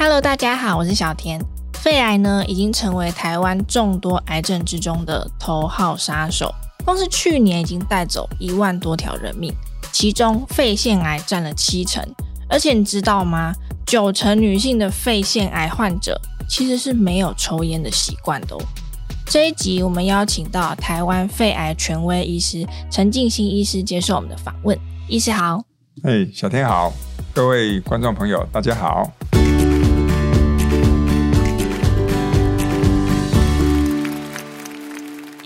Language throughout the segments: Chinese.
Hello，大家好，我是小田。肺癌呢，已经成为台湾众多癌症之中的头号杀手。光是去年已经带走一万多条人命，其中肺腺癌占了七成。而且你知道吗？九成女性的肺腺癌患者其实是没有抽烟的习惯的哦。这一集我们邀请到台湾肺癌权威医师陈进兴医师接受我们的访问。医师好，哎，小天好，各位观众朋友大家好。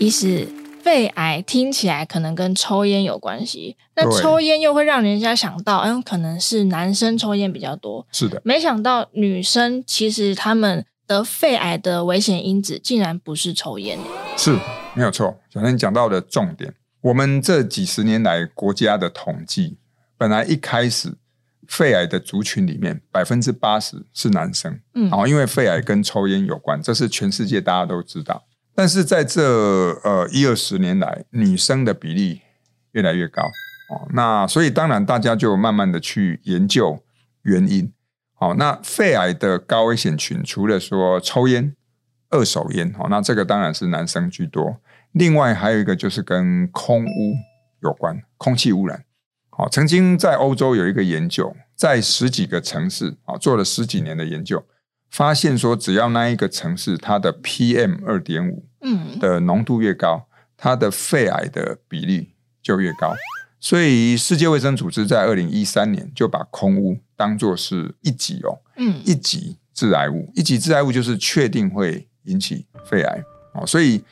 医师。肺癌听起来可能跟抽烟有关系，那抽烟又会让人家想到，嗯，可能是男生抽烟比较多。是的，没想到女生其实她们得肺癌的危险因子竟然不是抽烟。是，没有错。小天讲到的重点，我们这几十年来国家的统计，本来一开始肺癌的族群里面百分之八十是男生，嗯，然后，因为肺癌跟抽烟有关，这是全世界大家都知道。但是在这呃一二十年来，女生的比例越来越高哦。那所以当然大家就慢慢的去研究原因。好，那肺癌的高危险群，除了说抽烟、二手烟，哦，那这个当然是男生居多。另外还有一个就是跟空污有关，空气污染。好，曾经在欧洲有一个研究，在十几个城市啊做了十几年的研究。发现说，只要那一个城市它的 PM 二点五的浓度越高，它的肺癌的比例就越高。所以世界卫生组织在二零一三年就把空污当作是一级哦，嗯，一级致癌物，一级致癌物就是确定会引起肺癌哦。所以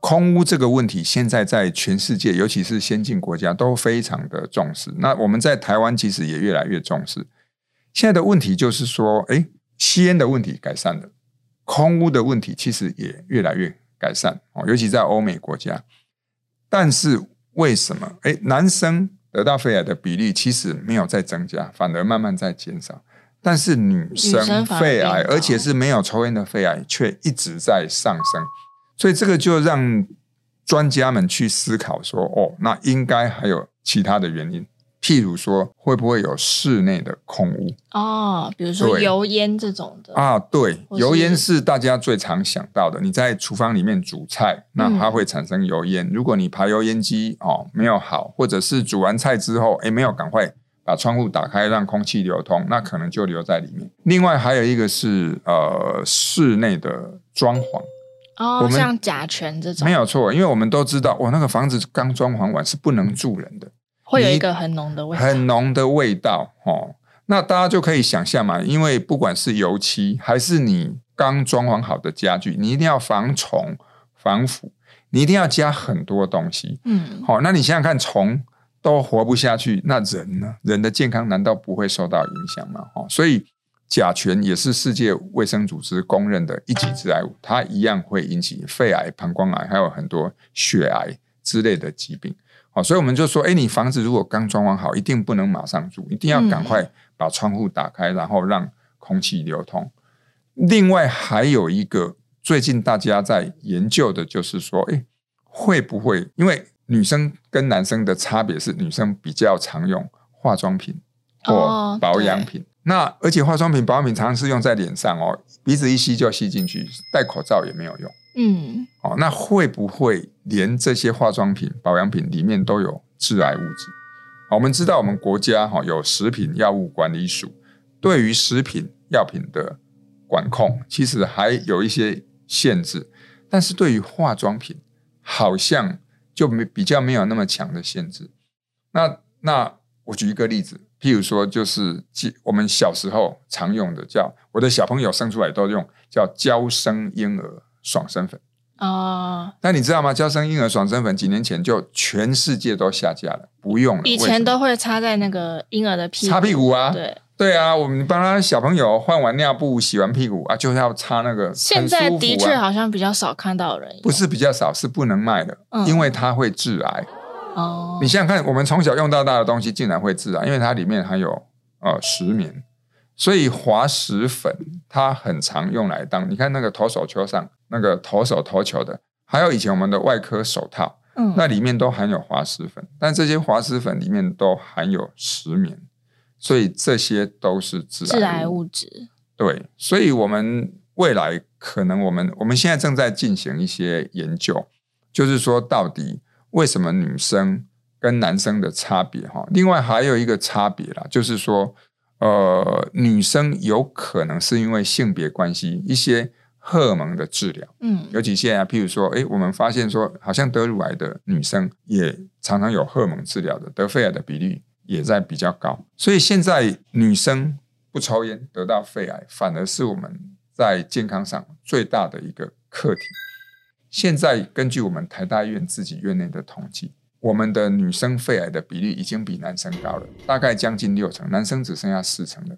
空污这个问题，现在在全世界，尤其是先进国家都非常的重视。那我们在台湾其实也越来越重视。现在的问题就是说，哎。吸烟的问题改善了，空污的问题其实也越来越改善哦，尤其在欧美国家。但是为什么？诶，男生得到肺癌的比例其实没有在增加，反而慢慢在减少。但是女生肺癌，而且是没有抽烟的肺癌，却一直在上升。所以这个就让专家们去思考说：哦，那应该还有其他的原因。譬如说，会不会有室内的空污哦？比如说油烟这种的啊，对，油烟是大家最常想到的。你在厨房里面煮菜，那它会产生油烟。嗯、如果你排油烟机哦没有好，或者是煮完菜之后，哎没有赶快把窗户打开让空气流通，那可能就留在里面。另外还有一个是呃室内的装潢哦，我们像甲醛这种没有错，因为我们都知道，我那个房子刚装潢完是不能住人的。会有一个很浓的味道，很浓的味道哦。那大家就可以想象嘛，因为不管是油漆还是你刚装潢好的家具，你一定要防虫、防腐，你一定要加很多东西。嗯，好，那你想想看，虫都活不下去，那人呢？人的健康难道不会受到影响吗？哦，所以甲醛也是世界卫生组织公认的一级致癌物，它一样会引起肺癌、膀胱癌，还有很多血癌之类的疾病。好，所以我们就说，哎，你房子如果刚装完好，一定不能马上住，一定要赶快把窗户打开，然后让空气流通。另外还有一个，最近大家在研究的就是说，哎，会不会因为女生跟男生的差别是，女生比较常用化妆品或保养品，哦、那而且化妆品、保养品常常是用在脸上哦，鼻子一吸就吸进去，戴口罩也没有用。嗯，哦，那会不会连这些化妆品、保养品里面都有致癌物质？好我们知道，我们国家哈有食品药物管理署，对于食品药品的管控，其实还有一些限制。但是对于化妆品，好像就没比较没有那么强的限制。那那我举一个例子，譬如说，就是我们小时候常用的，叫我的小朋友生出来都用，叫娇生婴儿。爽身粉哦，那你知道吗？娇生婴儿爽身粉几年前就全世界都下架了，不用了。以前都会擦在那个婴儿的屁股，擦屁股啊，对对啊，我们帮他小朋友换完尿布、洗完屁股啊，就是要擦那个、啊。现在的确好像比较少看到人，不是比较少，是不能卖的，嗯、因为它会致癌。哦，你想想看，我们从小用到大的东西竟然会致癌，因为它里面含有呃石棉。所以滑石粉它很常用来当，你看那个投手球上那个投手投球的，还有以前我们的外科手套，嗯，那里面都含有滑石粉，但这些滑石粉里面都含有石棉，所以这些都是致癌物质。对，所以我们未来可能我们我们现在正在进行一些研究，就是说到底为什么女生跟男生的差别哈？另外还有一个差别啦，就是说呃，女生有可能是因为性别关系一些。荷尔蒙的治疗，嗯，尤其现在，譬如说，哎，我们发现说，好像得乳癌的女生也常常有荷尔蒙治疗的，得肺癌的比例也在比较高。所以现在女生不抽烟得到肺癌，反而是我们在健康上最大的一个课题。现在根据我们台大医院自己院内的统计，我们的女生肺癌的比例已经比男生高了，大概将近六成，男生只剩下四成了。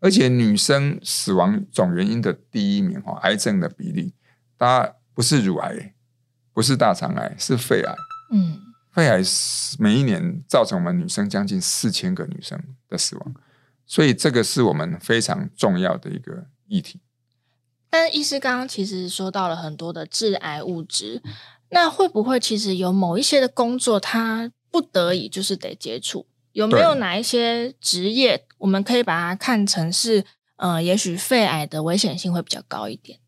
而且女生死亡总原因的第一名哈，癌症的比例，它不是乳癌，不是大肠癌，是肺癌。嗯，肺癌每一年造成我们女生将近四千个女生的死亡，所以这个是我们非常重要的一个议题。但医师刚刚其实说到了很多的致癌物质，那会不会其实有某一些的工作，它不得已就是得接触？有没有哪一些职业，我们可以把它看成是，呃，也许肺癌的危险性会比较高一点？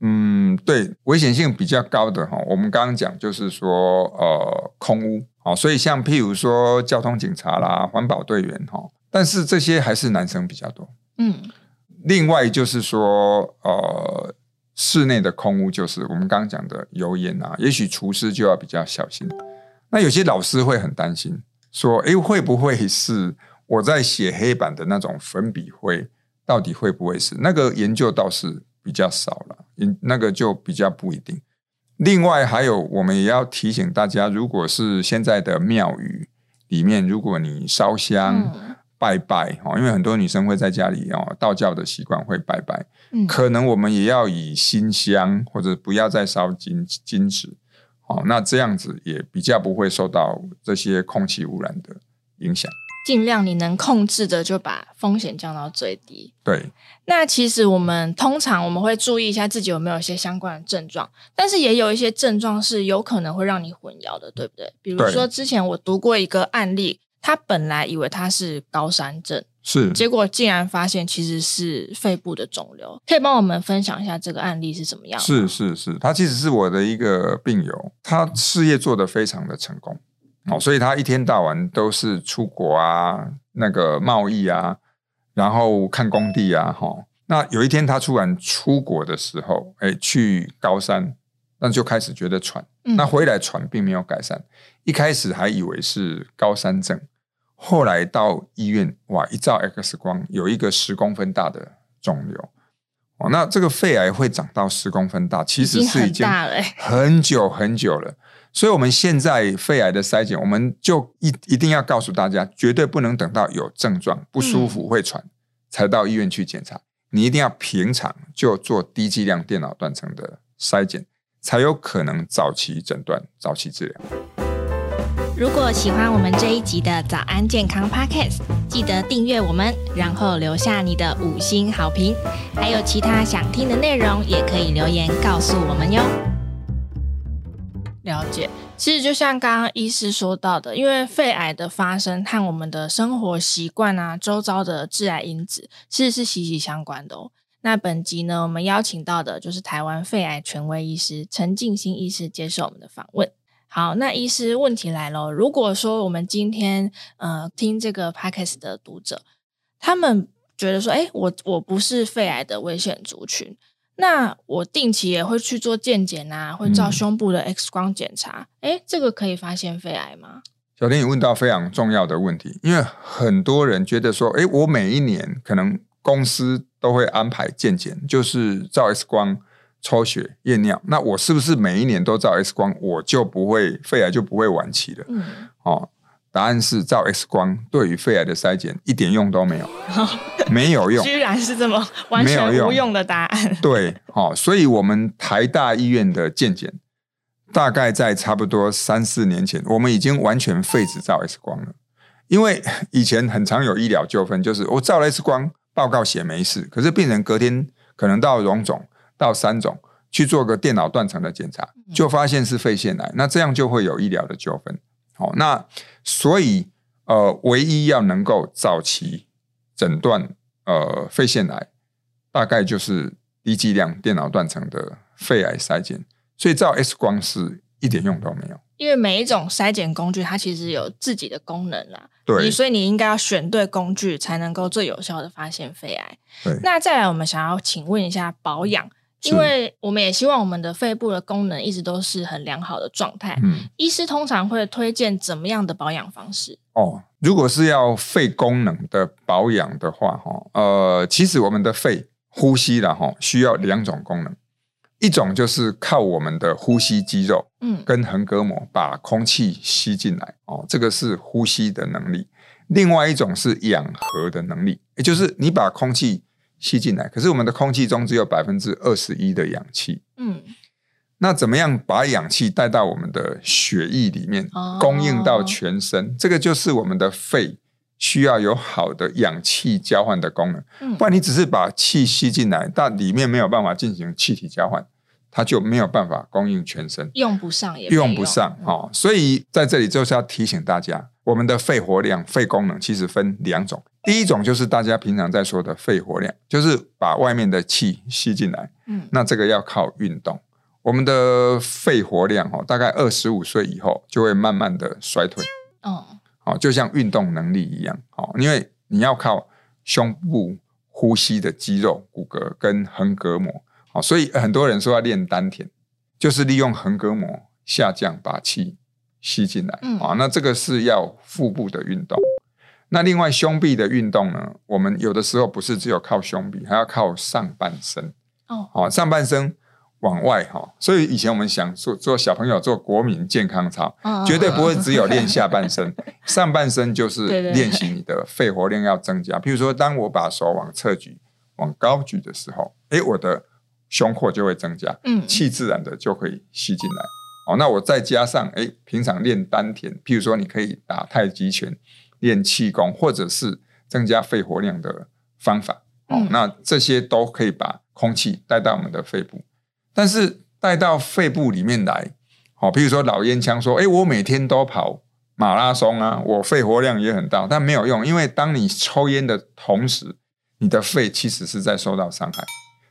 嗯，对，危险性比较高的哈，我们刚刚讲就是说，呃，空屋啊，所以像譬如说交通警察啦、环保队员哈，但是这些还是男生比较多。嗯，另外就是说，呃，室内的空污就是我们刚刚讲的油烟啊，也许厨师就要比较小心。那有些老师会很担心。说，诶，会不会是我在写黑板的那种粉笔灰？到底会不会是？那个研究倒是比较少了，那个就比较不一定。另外还有，我们也要提醒大家，如果是现在的庙宇里面，如果你烧香、拜拜哦，因为很多女生会在家里哦，道教的习惯会拜拜，嗯、可能我们也要以新香，或者不要再烧金金纸。哦，那这样子也比较不会受到这些空气污染的影响。尽量你能控制的，就把风险降到最低。对。那其实我们通常我们会注意一下自己有没有一些相关的症状，但是也有一些症状是有可能会让你混淆的，对不对？比如说之前我读过一个案例，他本来以为他是高山症。是，结果竟然发现其实是肺部的肿瘤，可以帮我们分享一下这个案例是怎么样？是是是，他其实是我的一个病友，他事业做得非常的成功哦，所以他一天到晚都是出国啊，那个贸易啊，然后看工地啊，哈。那有一天他突然出国的时候，哎，去高山，那就开始觉得喘，嗯、那回来喘并没有改善，一开始还以为是高山症。后来到医院，哇！一照 X 光，有一个十公分大的肿瘤。哦，那这个肺癌会长到十公分大，其实是已经很久很久了。所以，我们现在肺癌的筛检，我们就一一定要告诉大家，绝对不能等到有症状、不舒服、会喘，才到医院去检查。你一定要平常就做低剂量电脑断层的筛检，才有可能早期诊断、早期治疗。如果喜欢我们这一集的早安健康 Podcast，记得订阅我们，然后留下你的五星好评。还有其他想听的内容，也可以留言告诉我们哟。了解，其实就像刚刚医师说到的，因为肺癌的发生和我们的生活习惯啊、周遭的致癌因子，其实是息息相关的哦。那本集呢，我们邀请到的就是台湾肺癌权威医师陈静心医师接受我们的访问。好，那医师，问题来了。如果说我们今天呃听这个 podcast 的读者，他们觉得说，哎，我我不是肺癌的危险族群，那我定期也会去做健检啊，会照胸部的 X 光检查，哎、嗯，这个可以发现肺癌吗？小林，你问到非常重要的问题，因为很多人觉得说，哎，我每一年可能公司都会安排健检，就是照 X 光。抽血验尿，那我是不是每一年都照 X 光，我就不会肺癌就不会晚期了？嗯，哦，答案是照 X 光对于肺癌的筛检一点用都没有，没有用，居然是这么完全无用的答案。对，哦，所以我们台大医院的健检，大概在差不多三四年前，我们已经完全废止照 X 光了，因为以前很常有医疗纠纷，就是我照了 X 光报告写没事，可是病人隔天可能到荣总。到三种去做个电脑断层的检查，就发现是肺腺癌，那这样就会有医疗的纠纷。好，那所以呃，唯一要能够早期诊断呃肺腺癌，大概就是低剂量电脑断层的肺癌筛检，所以照 X 光是一点用都没有。因为每一种筛检工具，它其实有自己的功能啦。对，所以你应该要选对工具，才能够最有效的发现肺癌。对，那再来，我们想要请问一下保养，因为我们也希望我们的肺部的功能一直都是很良好的状态。嗯，医师通常会推荐怎么样的保养方式？哦，如果是要肺功能的保养的话，哈，呃，其实我们的肺呼吸了哈，需要两种功能，一种就是靠我们的呼吸肌肉，嗯，跟横膈膜把空气吸进来，哦，这个是呼吸的能力；另外一种是氧合的能力，也就是你把空气吸进来，可是我们的空气中只有百分之二十一的氧气，嗯。那怎么样把氧气带到我们的血液里面，供应到全身？哦、这个就是我们的肺需要有好的氧气交换的功能。嗯、不然你只是把气吸进来，但里面没有办法进行气体交换，它就没有办法供应全身，用不上也用不上哦。所以在这里就是要提醒大家，我们的肺活量、肺功能其实分两种。第一种就是大家平常在说的肺活量，就是把外面的气吸进来。嗯，那这个要靠运动。我们的肺活量哦，大概二十五岁以后就会慢慢的衰退哦，哦，就像运动能力一样哦，因为你要靠胸部呼吸的肌肉、骨骼跟横膈膜哦，所以很多人说要练丹田，就是利用横膈膜下降，把气吸进来啊。那这个是要腹部的运动。那另外胸壁的运动呢，我们有的时候不是只有靠胸壁，还要靠上半身哦，上半身。往外哈，所以以前我们想做做小朋友做国民健康操，哦、绝对不会只有练下半身，上半身就是练习你的肺活量要增加。譬如说，当我把手往侧举、往高举的时候，诶，我的胸廓就会增加，嗯，气自然的就可以吸进来。哦，那我再加上诶，平常练丹田，譬如说你可以打太极拳、练气功，或者是增加肺活量的方法。哦，嗯、那这些都可以把空气带到我们的肺部。但是带到肺部里面来，好，比如说老烟枪说：“哎，我每天都跑马拉松啊，我肺活量也很大。”但没有用，因为当你抽烟的同时，你的肺其实是在受到伤害，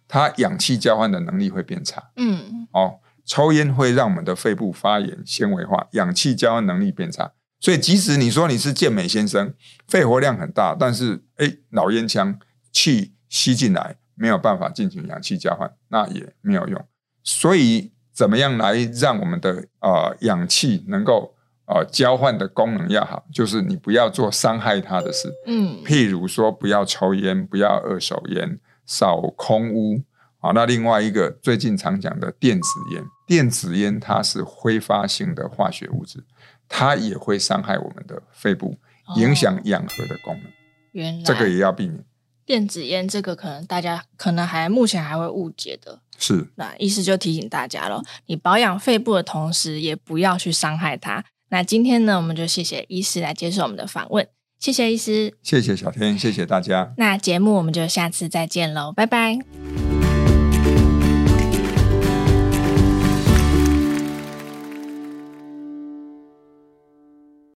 它氧气交换的能力会变差。嗯，哦，抽烟会让我们的肺部发炎、纤维化，氧气交换能力变差。所以，即使你说你是健美先生，肺活量很大，但是哎，老烟枪气吸进来没有办法进行氧气交换，那也没有用。所以，怎么样来让我们的呃氧气能够呃交换的功能要好？就是你不要做伤害它的事，嗯，譬如说不要抽烟，不要二手烟，少空污啊。那另外一个最近常讲的电子烟，电子烟它是挥发性的化学物质，它也会伤害我们的肺部，影响氧合的功能。哦，原来这个也要避免。电子烟这个可能大家可能还目前还会误解的。是，那医师就提醒大家了，你保养肺部的同时，也不要去伤害它。那今天呢，我们就谢谢医师来接受我们的访问，谢谢医师，谢谢小天，谢谢大家。那节目我们就下次再见喽，拜拜。